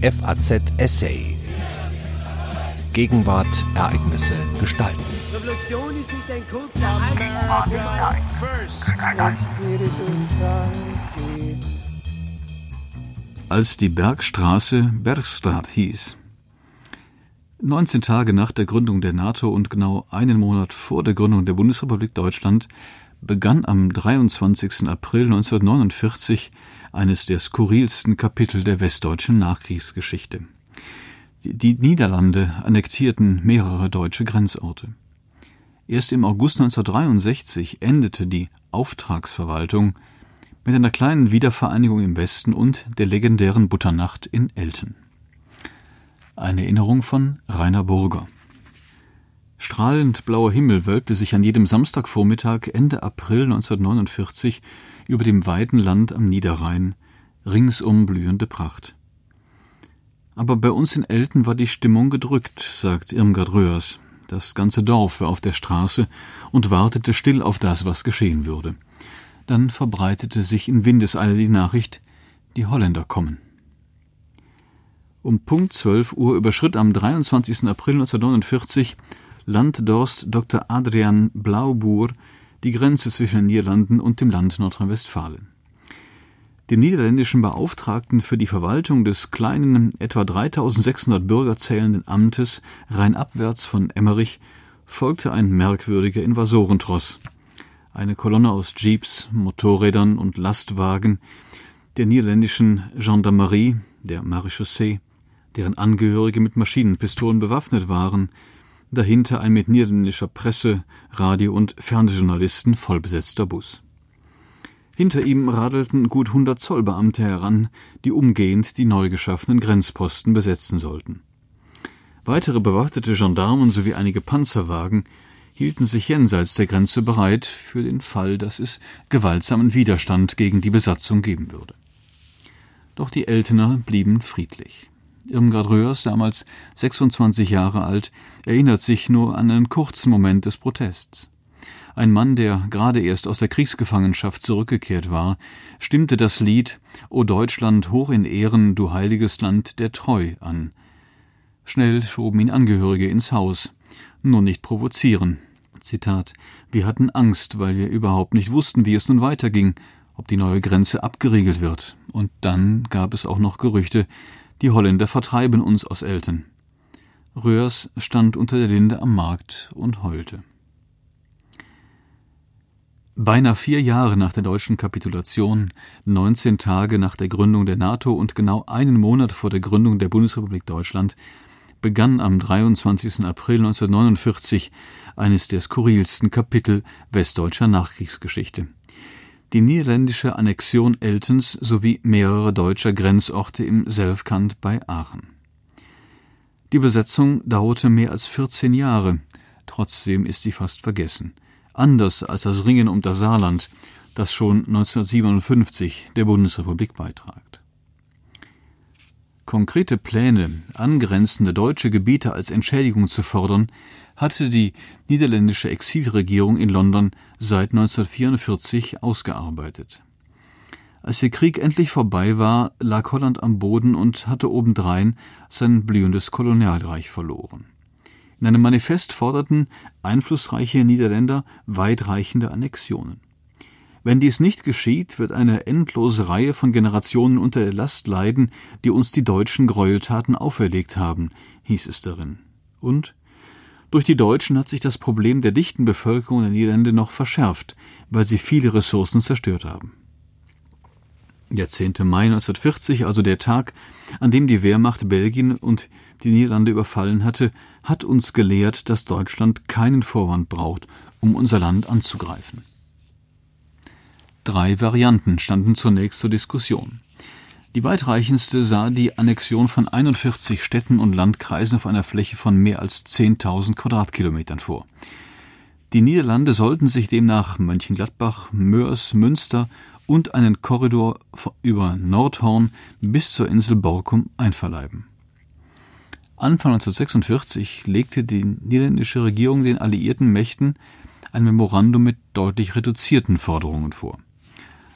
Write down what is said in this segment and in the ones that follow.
FAZ Essay. Gegenwart, Ereignisse, Gestalten. Revolution ist nicht ein kurzer Als die Bergstraße Bergstraat hieß. 19 Tage nach der Gründung der NATO und genau einen Monat vor der Gründung der Bundesrepublik Deutschland begann am 23. April 1949 eines der skurrilsten Kapitel der westdeutschen Nachkriegsgeschichte. Die Niederlande annektierten mehrere deutsche Grenzorte. Erst im August 1963 endete die Auftragsverwaltung mit einer kleinen Wiedervereinigung im Westen und der legendären Butternacht in Elten. Eine Erinnerung von Rainer Burger. Strahlend blauer Himmel wölbte sich an jedem Samstagvormittag Ende April 1949 über dem weiten Land am Niederrhein, ringsum blühende Pracht. Aber bei uns in Elten war die Stimmung gedrückt, sagt Irmgard Röhrs. Das ganze Dorf war auf der Straße und wartete still auf das, was geschehen würde. Dann verbreitete sich in Windeseile die Nachricht, die Holländer kommen. Um Punkt 12 Uhr überschritt am 23. April 1949 Landdorst Dr. Adrian Blauboer die Grenze zwischen den Niederlanden und dem Land Nordrhein-Westfalen. Dem niederländischen Beauftragten für die Verwaltung des kleinen, etwa 3600 Bürger zählenden Amtes rheinabwärts von Emmerich folgte ein merkwürdiger Invasorentross. Eine Kolonne aus Jeeps, Motorrädern und Lastwagen der niederländischen Gendarmerie, der Marechaussee, deren Angehörige mit Maschinenpistolen bewaffnet waren, dahinter ein mit niederländischer Presse, Radio- und Fernsehjournalisten vollbesetzter Bus. Hinter ihm radelten gut hundert Zollbeamte heran, die umgehend die neu geschaffenen Grenzposten besetzen sollten. Weitere bewaffnete Gendarmen sowie einige Panzerwagen hielten sich jenseits der Grenze bereit für den Fall, dass es gewaltsamen Widerstand gegen die Besatzung geben würde. Doch die Eltener blieben friedlich. Irmgard Röhrs, damals 26 Jahre alt, erinnert sich nur an einen kurzen Moment des Protests. Ein Mann, der gerade erst aus der Kriegsgefangenschaft zurückgekehrt war, stimmte das Lied O Deutschland hoch in Ehren, du heiliges Land der Treu an. Schnell schoben ihn Angehörige ins Haus. Nur nicht provozieren. Zitat Wir hatten Angst, weil wir überhaupt nicht wussten, wie es nun weiterging, ob die neue Grenze abgeriegelt wird. Und dann gab es auch noch Gerüchte, die Holländer vertreiben uns aus Elten. Röhrs stand unter der Linde am Markt und heulte. Beinahe vier Jahre nach der deutschen Kapitulation, 19 Tage nach der Gründung der NATO und genau einen Monat vor der Gründung der Bundesrepublik Deutschland begann am 23. April 1949 eines der skurrilsten Kapitel westdeutscher Nachkriegsgeschichte die niederländische Annexion Eltens sowie mehrerer deutscher Grenzorte im Selfkant bei Aachen. Die Besetzung dauerte mehr als 14 Jahre, trotzdem ist sie fast vergessen. Anders als das Ringen um das Saarland, das schon 1957 der Bundesrepublik beitragt. Konkrete Pläne, angrenzende deutsche Gebiete als Entschädigung zu fordern, hatte die niederländische Exilregierung in London seit 1944 ausgearbeitet. Als der Krieg endlich vorbei war, lag Holland am Boden und hatte obendrein sein blühendes Kolonialreich verloren. In einem Manifest forderten einflussreiche Niederländer weitreichende Annexionen. Wenn dies nicht geschieht, wird eine endlose Reihe von Generationen unter der Last leiden, die uns die deutschen Gräueltaten auferlegt haben, hieß es darin. Und durch die Deutschen hat sich das Problem der dichten Bevölkerung der Niederlande noch verschärft, weil sie viele Ressourcen zerstört haben. Der 10. Mai 1940, also der Tag, an dem die Wehrmacht Belgien und die Niederlande überfallen hatte, hat uns gelehrt, dass Deutschland keinen Vorwand braucht, um unser Land anzugreifen. Drei Varianten standen zunächst zur Diskussion. Die weitreichendste sah die Annexion von 41 Städten und Landkreisen auf einer Fläche von mehr als 10.000 Quadratkilometern vor. Die Niederlande sollten sich demnach Mönchengladbach, Mörs, Münster und einen Korridor über Nordhorn bis zur Insel Borkum einverleiben. Anfang 1946 legte die niederländische Regierung den alliierten Mächten ein Memorandum mit deutlich reduzierten Forderungen vor.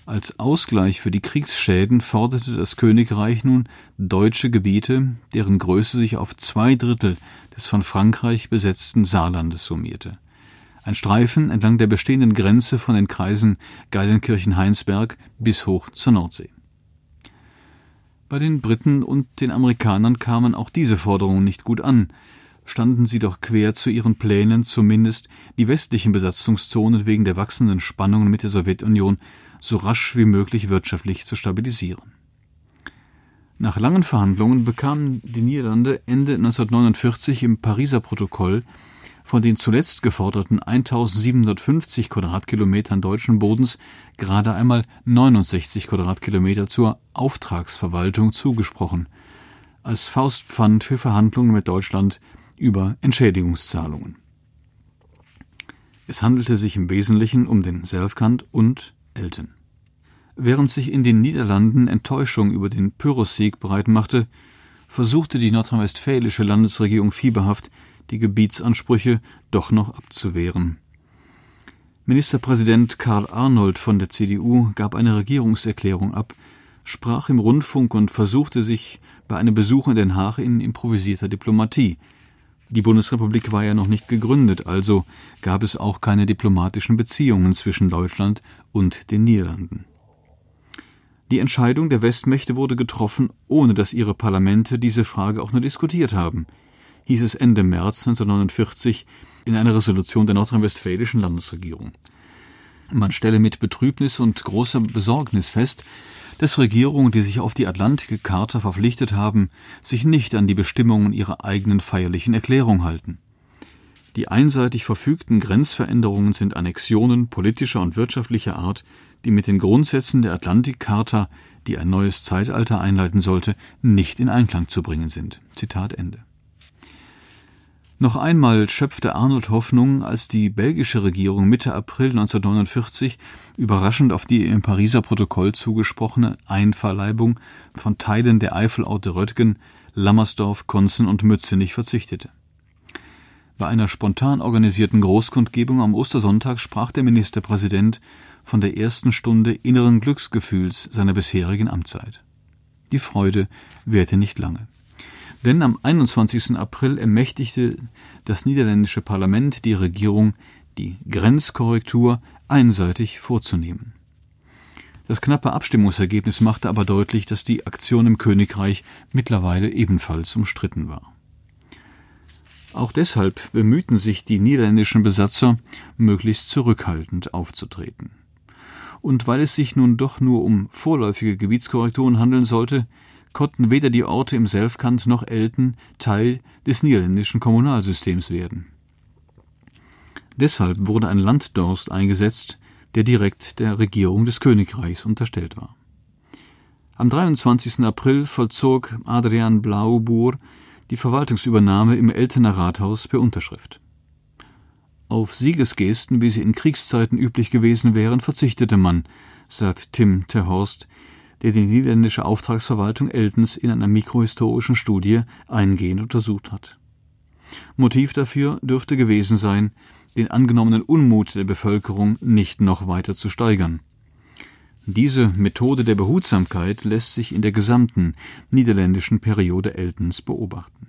Als Ausgleich für die Kriegsschäden forderte das Königreich nun deutsche Gebiete, deren Größe sich auf zwei Drittel des von Frankreich besetzten Saarlandes summierte. Ein Streifen entlang der bestehenden Grenze von den Kreisen Geilenkirchen-Heinsberg bis hoch zur Nordsee. Bei den Briten und den Amerikanern kamen auch diese Forderungen nicht gut an, standen sie doch quer zu ihren Plänen, zumindest die westlichen Besatzungszonen wegen der wachsenden Spannungen mit der Sowjetunion so rasch wie möglich wirtschaftlich zu stabilisieren. Nach langen Verhandlungen bekamen die Niederlande Ende 1949 im Pariser Protokoll von den zuletzt geforderten 1750 Quadratkilometern deutschen Bodens gerade einmal 69 Quadratkilometer zur Auftragsverwaltung zugesprochen, als Faustpfand für Verhandlungen mit Deutschland über Entschädigungszahlungen. Es handelte sich im Wesentlichen um den Selfkant und Elten. Während sich in den Niederlanden Enttäuschung über den Pyrrhussieg breitmachte, versuchte die nordrhein-westfälische Landesregierung fieberhaft, die Gebietsansprüche doch noch abzuwehren. Ministerpräsident Karl Arnold von der CDU gab eine Regierungserklärung ab, sprach im Rundfunk und versuchte sich bei einem Besuch in Den Haag in improvisierter Diplomatie. Die Bundesrepublik war ja noch nicht gegründet, also gab es auch keine diplomatischen Beziehungen zwischen Deutschland und den Niederlanden. Die Entscheidung der Westmächte wurde getroffen, ohne dass ihre Parlamente diese Frage auch nur diskutiert haben, hieß es Ende März 1949 in einer Resolution der nordrhein-westfälischen Landesregierung. Man stelle mit Betrübnis und großer Besorgnis fest, dass Regierungen, die sich auf die Atlantik-Charta verpflichtet haben, sich nicht an die Bestimmungen ihrer eigenen feierlichen Erklärung halten. Die einseitig verfügten Grenzveränderungen sind Annexionen politischer und wirtschaftlicher Art, die mit den Grundsätzen der Atlantik-Charta, die ein neues Zeitalter einleiten sollte, nicht in Einklang zu bringen sind. Zitat Ende. Noch einmal schöpfte Arnold Hoffnung, als die belgische Regierung Mitte April 1949 überraschend auf die im Pariser Protokoll zugesprochene Einverleibung von Teilen der Eifelorte Röttgen, Lammersdorf, Konzen und Mützenich verzichtete. Bei einer spontan organisierten Großkundgebung am Ostersonntag sprach der Ministerpräsident von der ersten Stunde inneren Glücksgefühls seiner bisherigen Amtszeit. Die Freude währte nicht lange. Denn am 21. April ermächtigte das niederländische Parlament die Regierung, die Grenzkorrektur einseitig vorzunehmen. Das knappe Abstimmungsergebnis machte aber deutlich, dass die Aktion im Königreich mittlerweile ebenfalls umstritten war. Auch deshalb bemühten sich die niederländischen Besatzer, möglichst zurückhaltend aufzutreten. Und weil es sich nun doch nur um vorläufige Gebietskorrekturen handeln sollte, konnten weder die Orte im Selfkant noch Elten Teil des niederländischen Kommunalsystems werden. Deshalb wurde ein Landdorst eingesetzt, der direkt der Regierung des Königreichs unterstellt war. Am 23. April vollzog Adrian Blaubuhr die Verwaltungsübernahme im Eltener Rathaus per Unterschrift. Auf Siegesgesten, wie sie in Kriegszeiten üblich gewesen wären, verzichtete man, sagt Tim Terhorst, der die niederländische Auftragsverwaltung Eltens in einer mikrohistorischen Studie eingehend untersucht hat. Motiv dafür dürfte gewesen sein, den angenommenen Unmut der Bevölkerung nicht noch weiter zu steigern. Diese Methode der Behutsamkeit lässt sich in der gesamten niederländischen Periode Eltens beobachten.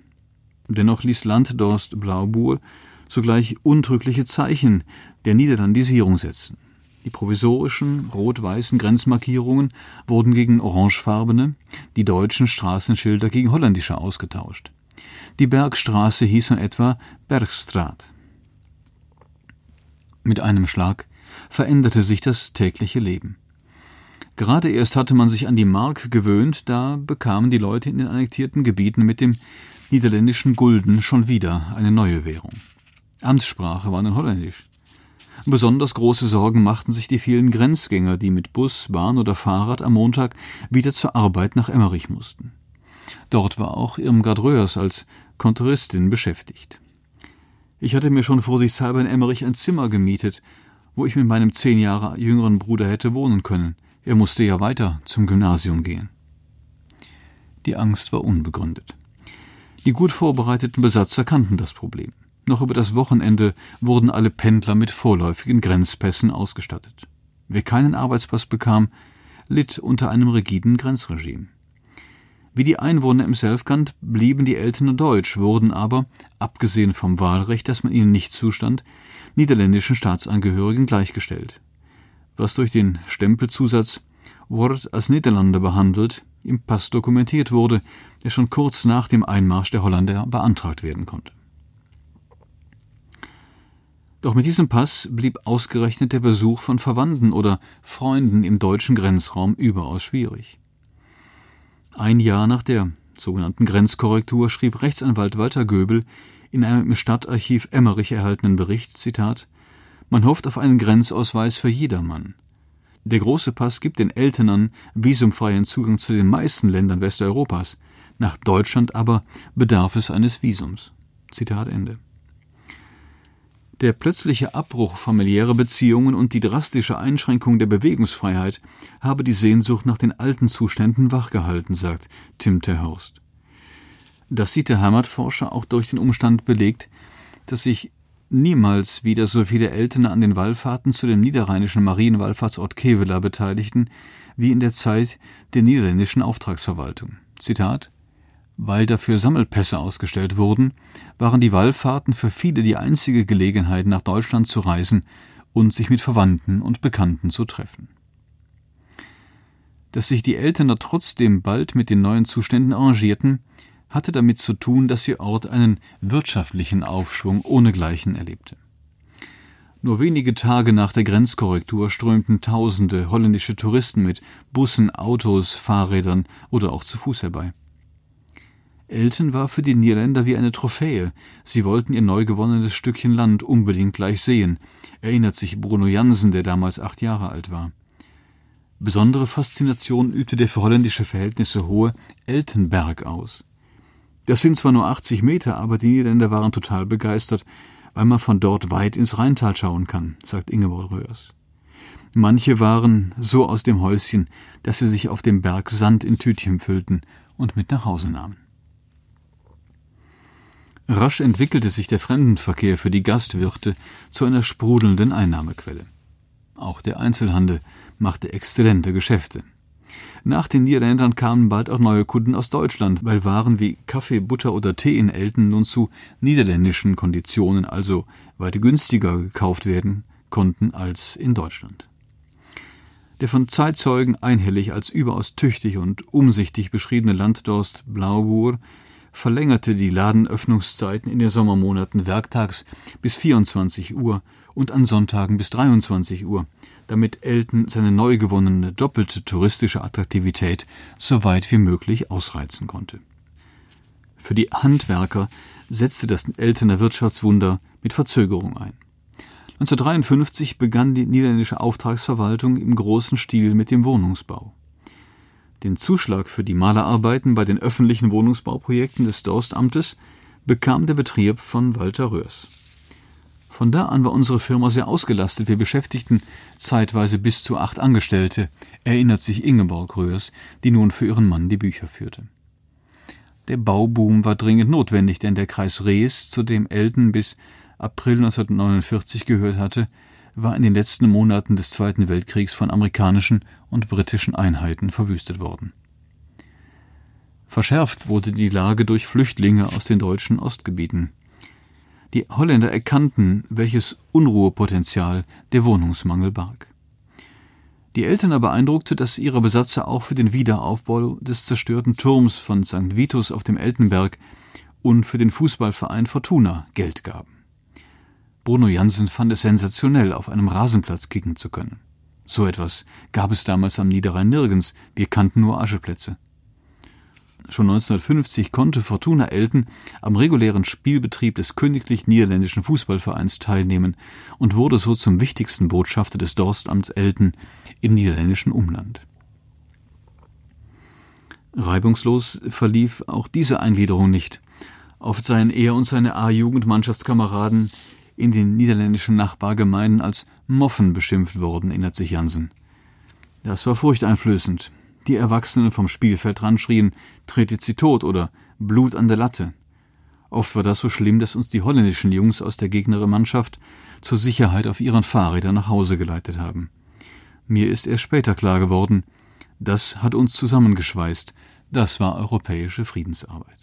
Dennoch ließ Landdorst Blaubuhr sogleich untrügliche Zeichen der Niederlandisierung setzen. Die provisorischen rot-weißen Grenzmarkierungen wurden gegen orangefarbene, die deutschen Straßenschilder gegen holländische ausgetauscht. Die Bergstraße hieß nun etwa Bergstraat. Mit einem Schlag veränderte sich das tägliche Leben. Gerade erst hatte man sich an die Mark gewöhnt, da bekamen die Leute in den annektierten Gebieten mit dem niederländischen Gulden schon wieder eine neue Währung. Amtssprache war nun Holländisch. Besonders große Sorgen machten sich die vielen Grenzgänger, die mit Bus, Bahn oder Fahrrad am Montag wieder zur Arbeit nach Emmerich mussten. Dort war auch Irmgard Röhrs als Kontoristin beschäftigt. Ich hatte mir schon vorsichtshalber in Emmerich ein Zimmer gemietet, wo ich mit meinem zehn Jahre jüngeren Bruder hätte wohnen können. Er musste ja weiter zum Gymnasium gehen. Die Angst war unbegründet. Die gut vorbereiteten Besatzer kannten das Problem. Noch über das Wochenende wurden alle Pendler mit vorläufigen Grenzpässen ausgestattet. Wer keinen Arbeitspass bekam, litt unter einem rigiden Grenzregime. Wie die Einwohner im Selfkant blieben die Eltern deutsch, wurden aber, abgesehen vom Wahlrecht, das man ihnen nicht zustand, niederländischen Staatsangehörigen gleichgestellt. Was durch den Stempelzusatz Wort als Niederlander behandelt im Pass dokumentiert wurde, der schon kurz nach dem Einmarsch der Holländer beantragt werden konnte. Doch mit diesem Pass blieb ausgerechnet der Besuch von Verwandten oder Freunden im deutschen Grenzraum überaus schwierig. Ein Jahr nach der sogenannten Grenzkorrektur schrieb Rechtsanwalt Walter Göbel in einem im Stadtarchiv Emmerich erhaltenen Bericht, Zitat, man hofft auf einen Grenzausweis für jedermann. Der große Pass gibt den Elternern visumfreien Zugang zu den meisten Ländern Westeuropas. Nach Deutschland aber bedarf es eines Visums. Zitat Ende. Der plötzliche Abbruch familiärer Beziehungen und die drastische Einschränkung der Bewegungsfreiheit habe die Sehnsucht nach den alten Zuständen wachgehalten, sagt Tim Terhorst. Das sieht der Heimatforscher auch durch den Umstand belegt, dass sich niemals wieder so viele Eltern an den Wallfahrten zu dem niederrheinischen Marienwallfahrtsort Kevela beteiligten, wie in der Zeit der niederländischen Auftragsverwaltung. Zitat weil dafür Sammelpässe ausgestellt wurden, waren die Wallfahrten für viele die einzige Gelegenheit, nach Deutschland zu reisen und sich mit Verwandten und Bekannten zu treffen. Dass sich die Eltern trotzdem bald mit den neuen Zuständen arrangierten, hatte damit zu tun, dass ihr Ort einen wirtschaftlichen Aufschwung ohnegleichen erlebte. Nur wenige Tage nach der Grenzkorrektur strömten tausende holländische Touristen mit Bussen, Autos, Fahrrädern oder auch zu Fuß herbei. Elten war für die Niederländer wie eine Trophäe. Sie wollten ihr neu gewonnenes Stückchen Land unbedingt gleich sehen, erinnert sich Bruno Jansen, der damals acht Jahre alt war. Besondere Faszination übte der für holländische Verhältnisse hohe Eltenberg aus. Das sind zwar nur 80 Meter, aber die Niederländer waren total begeistert, weil man von dort weit ins Rheintal schauen kann, sagt Ingeborg Röhrs. Manche waren so aus dem Häuschen, dass sie sich auf dem Berg Sand in Tütchen füllten und mit nach Hause nahmen. Rasch entwickelte sich der Fremdenverkehr für die Gastwirte zu einer sprudelnden Einnahmequelle. Auch der Einzelhandel machte exzellente Geschäfte. Nach den Niederländern kamen bald auch neue Kunden aus Deutschland, weil Waren wie Kaffee, Butter oder Tee in Elten nun zu niederländischen Konditionen, also weit günstiger gekauft werden konnten als in Deutschland. Der von Zeitzeugen einhellig als überaus tüchtig und umsichtig beschriebene Landdorst Blaubuhr verlängerte die Ladenöffnungszeiten in den Sommermonaten werktags bis 24 Uhr und an Sonntagen bis 23 Uhr, damit Elton seine neu gewonnene doppelte touristische Attraktivität so weit wie möglich ausreizen konnte. Für die Handwerker setzte das Eltener Wirtschaftswunder mit Verzögerung ein. 1953 begann die niederländische Auftragsverwaltung im großen Stil mit dem Wohnungsbau. Den Zuschlag für die Malerarbeiten bei den öffentlichen Wohnungsbauprojekten des Dorstamtes bekam der Betrieb von Walter Röhrs. Von da an war unsere Firma sehr ausgelastet. Wir beschäftigten zeitweise bis zu acht Angestellte, erinnert sich Ingeborg Röhrs, die nun für ihren Mann die Bücher führte. Der Bauboom war dringend notwendig, denn der Kreis Rees, zu dem Elten bis April 1949 gehört hatte, war in den letzten Monaten des Zweiten Weltkriegs von amerikanischen und britischen Einheiten verwüstet worden. Verschärft wurde die Lage durch Flüchtlinge aus den deutschen Ostgebieten. Die Holländer erkannten, welches Unruhepotenzial der Wohnungsmangel barg. Die Eltern beeindruckte, dass ihre Besatzer auch für den Wiederaufbau des zerstörten Turms von St. Vitus auf dem Eltenberg und für den Fußballverein Fortuna Geld gaben. Bruno Jansen fand es sensationell, auf einem Rasenplatz kicken zu können. So etwas gab es damals am Niederrhein nirgends, wir kannten nur Ascheplätze. Schon 1950 konnte Fortuna Elten am regulären Spielbetrieb des Königlich Niederländischen Fußballvereins teilnehmen und wurde so zum wichtigsten Botschafter des Dorstamts Elten im niederländischen Umland. Reibungslos verlief auch diese Eingliederung nicht. Oft seien er und seine A-Jugendmannschaftskameraden in den niederländischen Nachbargemeinden als Moffen beschimpft worden, erinnert sich Jansen. Das war furchteinflößend. Die Erwachsenen vom Spielfeld ranschrien, tretet sie tot oder Blut an der Latte. Oft war das so schlimm, dass uns die holländischen Jungs aus der Gegnermannschaft zur Sicherheit auf ihren Fahrrädern nach Hause geleitet haben. Mir ist erst später klar geworden, Das hat uns zusammengeschweißt. Das war europäische Friedensarbeit.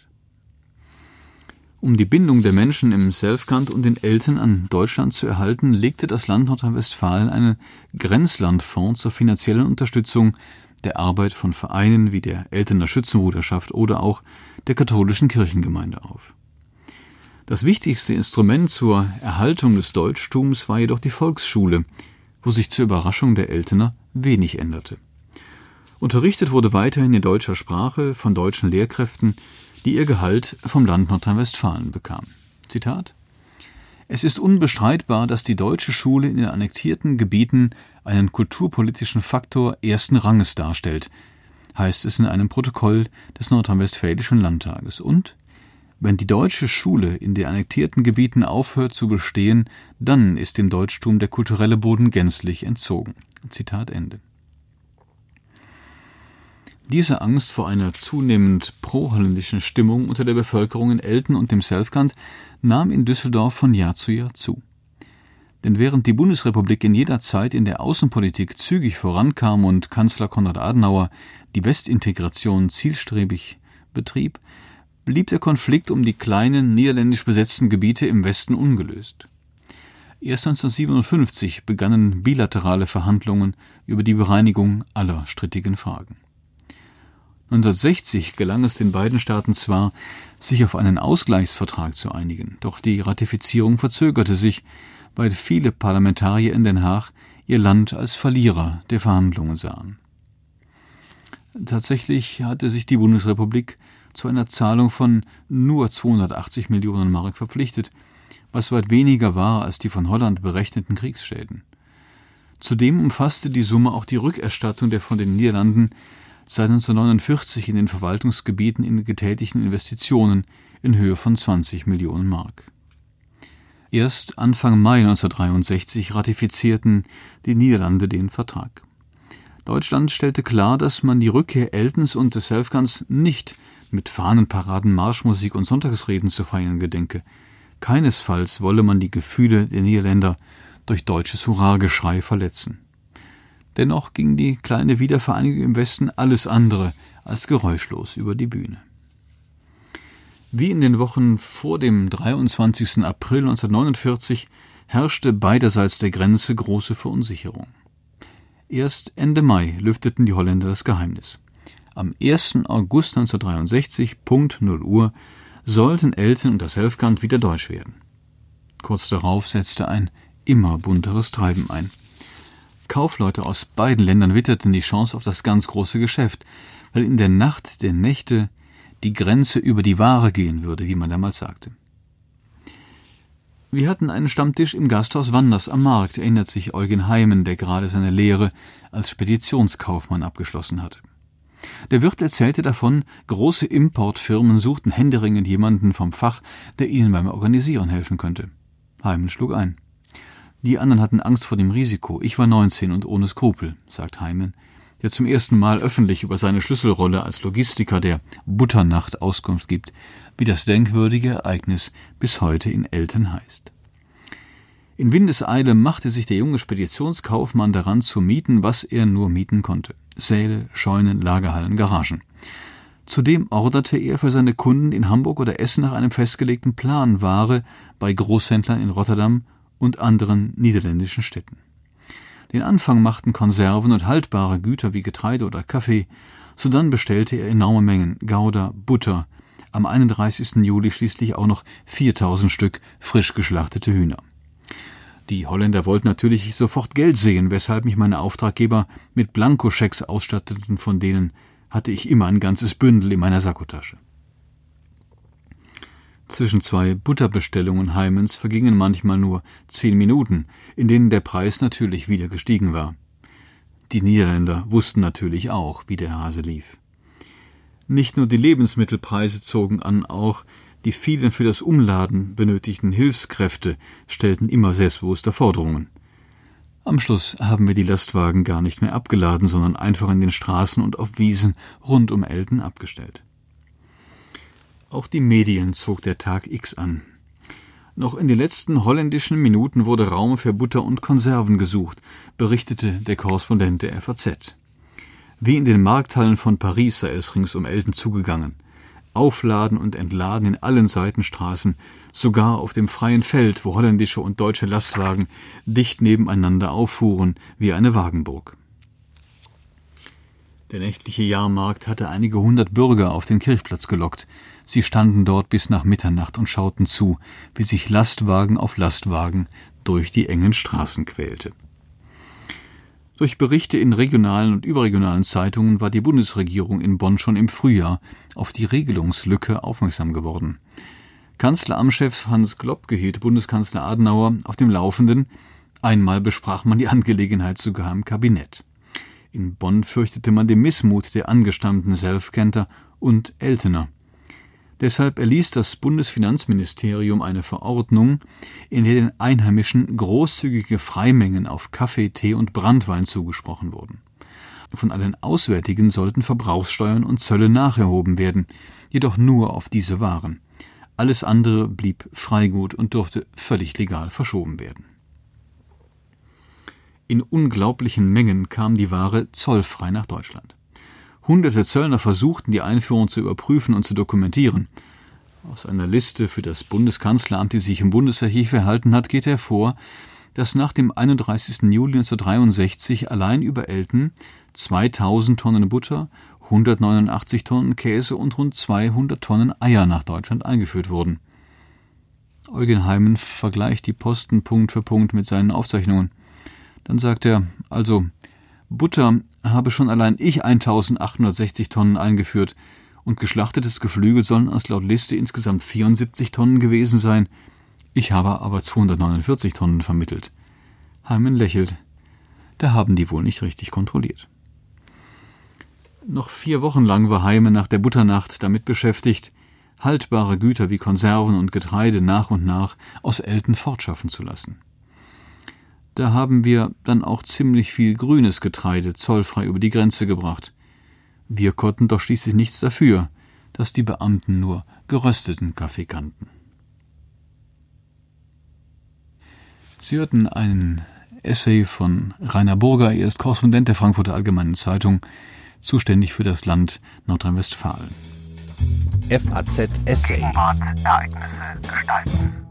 Um die Bindung der Menschen im Selfkant und den Eltern an Deutschland zu erhalten, legte das Land Nordrhein-Westfalen einen Grenzlandfonds zur finanziellen Unterstützung der Arbeit von Vereinen wie der Elterner Schützenbruderschaft oder auch der katholischen Kirchengemeinde auf. Das wichtigste Instrument zur Erhaltung des Deutschtums war jedoch die Volksschule, wo sich zur Überraschung der Eltener wenig änderte. Unterrichtet wurde weiterhin in deutscher Sprache von deutschen Lehrkräften, die ihr Gehalt vom Land Nordrhein-Westfalen bekam. Zitat Es ist unbestreitbar, dass die deutsche Schule in den annektierten Gebieten einen kulturpolitischen Faktor ersten Ranges darstellt, heißt es in einem Protokoll des Nordrhein-Westfälischen Landtages. Und wenn die deutsche Schule in den annektierten Gebieten aufhört zu bestehen, dann ist dem Deutschtum der kulturelle Boden gänzlich entzogen. Zitat Ende. Diese Angst vor einer zunehmend proholländischen Stimmung unter der Bevölkerung in Elten und dem Selfkant nahm in Düsseldorf von Jahr zu Jahr zu. Denn während die Bundesrepublik in jeder Zeit in der Außenpolitik zügig vorankam und Kanzler Konrad Adenauer die Westintegration zielstrebig betrieb, blieb der Konflikt um die kleinen niederländisch besetzten Gebiete im Westen ungelöst. Erst 1957 begannen bilaterale Verhandlungen über die Bereinigung aller strittigen Fragen. 1960 gelang es den beiden Staaten zwar, sich auf einen Ausgleichsvertrag zu einigen, doch die Ratifizierung verzögerte sich, weil viele Parlamentarier in Den Haag ihr Land als Verlierer der Verhandlungen sahen. Tatsächlich hatte sich die Bundesrepublik zu einer Zahlung von nur 280 Millionen Mark verpflichtet, was weit weniger war als die von Holland berechneten Kriegsschäden. Zudem umfasste die Summe auch die Rückerstattung der von den Niederlanden seit 1949 in den Verwaltungsgebieten getätigten Investitionen in Höhe von 20 Millionen Mark. Erst Anfang Mai 1963 ratifizierten die Niederlande den Vertrag. Deutschland stellte klar, dass man die Rückkehr Eltens und des Helfgans nicht mit Fahnenparaden, Marschmusik und Sonntagsreden zu feiern gedenke. Keinesfalls wolle man die Gefühle der Niederländer durch deutsches Hurrageschrei verletzen. Dennoch ging die kleine Wiedervereinigung im Westen alles andere als geräuschlos über die Bühne. Wie in den Wochen vor dem 23. April 1949 herrschte beiderseits der Grenze große Verunsicherung. Erst Ende Mai lüfteten die Holländer das Geheimnis. Am 1. August 1963, Punkt 0 Uhr, sollten Elten und das Helfkant wieder deutsch werden. Kurz darauf setzte ein immer bunteres Treiben ein. Kaufleute aus beiden Ländern witterten die Chance auf das ganz große Geschäft, weil in der Nacht der Nächte die Grenze über die Ware gehen würde, wie man damals sagte. Wir hatten einen Stammtisch im Gasthaus Wanders am Markt, erinnert sich Eugen Heimen, der gerade seine Lehre als Speditionskaufmann abgeschlossen hatte. Der Wirt erzählte davon, große Importfirmen suchten händeringend jemanden vom Fach, der ihnen beim Organisieren helfen könnte. Heimen schlug ein. Die anderen hatten Angst vor dem Risiko. Ich war 19 und ohne Skrupel, sagt Heimen, der zum ersten Mal öffentlich über seine Schlüsselrolle als Logistiker der Butternacht Auskunft gibt, wie das denkwürdige Ereignis bis heute in Elten heißt. In Windeseile machte sich der junge Speditionskaufmann daran zu mieten, was er nur mieten konnte. Säle, Scheunen, Lagerhallen, Garagen. Zudem orderte er für seine Kunden in Hamburg oder Essen nach einem festgelegten Plan Ware bei Großhändlern in Rotterdam und anderen niederländischen Städten. Den Anfang machten Konserven und haltbare Güter wie Getreide oder Kaffee, sodann bestellte er enorme Mengen Gouda, Butter, am 31. Juli schließlich auch noch 4000 Stück frisch geschlachtete Hühner. Die Holländer wollten natürlich sofort Geld sehen, weshalb mich meine Auftraggeber mit Blankoschecks ausstatteten, von denen hatte ich immer ein ganzes Bündel in meiner Sakkotasche. Zwischen zwei Butterbestellungen Heimens vergingen manchmal nur zehn Minuten, in denen der Preis natürlich wieder gestiegen war. Die Niederländer wussten natürlich auch, wie der Hase lief. Nicht nur die Lebensmittelpreise zogen an, auch die vielen für das Umladen benötigten Hilfskräfte stellten immer selbstbewusster Forderungen. Am Schluss haben wir die Lastwagen gar nicht mehr abgeladen, sondern einfach in den Straßen und auf Wiesen rund um Elten abgestellt. Auch die Medien zog der Tag X an. Noch in den letzten holländischen Minuten wurde Raum für Butter und Konserven gesucht, berichtete der Korrespondent der FAZ. Wie in den Markthallen von Paris sei es rings um Elten zugegangen. Aufladen und Entladen in allen Seitenstraßen, sogar auf dem freien Feld, wo holländische und deutsche Lastwagen dicht nebeneinander auffuhren wie eine Wagenburg. Der nächtliche Jahrmarkt hatte einige hundert Bürger auf den Kirchplatz gelockt. Sie standen dort bis nach Mitternacht und schauten zu, wie sich Lastwagen auf Lastwagen durch die engen Straßen quälte. Durch Berichte in regionalen und überregionalen Zeitungen war die Bundesregierung in Bonn schon im Frühjahr auf die Regelungslücke aufmerksam geworden. Kanzleramtschef Hans Globke hielt Bundeskanzler Adenauer auf dem Laufenden. Einmal besprach man die Angelegenheit sogar im Kabinett. In Bonn fürchtete man den Missmut der angestammten Selfkenter und Eltener. Deshalb erließ das Bundesfinanzministerium eine Verordnung, in der den Einheimischen großzügige Freimengen auf Kaffee, Tee und Brandwein zugesprochen wurden. Von allen Auswärtigen sollten Verbrauchssteuern und Zölle nacherhoben werden, jedoch nur auf diese Waren. Alles andere blieb Freigut und durfte völlig legal verschoben werden. In unglaublichen Mengen kam die Ware zollfrei nach Deutschland. Hunderte Zöllner versuchten, die Einführung zu überprüfen und zu dokumentieren. Aus einer Liste für das Bundeskanzleramt, die sich im Bundesarchiv erhalten hat, geht hervor, dass nach dem 31. Juli 1963 allein über Elten 2000 Tonnen Butter, 189 Tonnen Käse und rund 200 Tonnen Eier nach Deutschland eingeführt wurden. Eugen Heimen vergleicht die Posten Punkt für Punkt mit seinen Aufzeichnungen. Dann sagt er, also, Butter habe schon allein ich 1860 Tonnen eingeführt und geschlachtetes Geflügel sollen aus laut Liste insgesamt 74 Tonnen gewesen sein. Ich habe aber 249 Tonnen vermittelt. Heimen lächelt. Da haben die wohl nicht richtig kontrolliert. Noch vier Wochen lang war Heime nach der Butternacht damit beschäftigt, haltbare Güter wie Konserven und Getreide nach und nach aus Elten fortschaffen zu lassen. Da haben wir dann auch ziemlich viel grünes Getreide zollfrei über die Grenze gebracht. Wir konnten doch schließlich nichts dafür, dass die Beamten nur gerösteten Kaffee kannten. Sie hörten einen Essay von Rainer Burger, er ist Korrespondent der Frankfurter Allgemeinen Zeitung, zuständig für das Land Nordrhein-Westfalen. FAZ Essay. Ereignisse gestalten.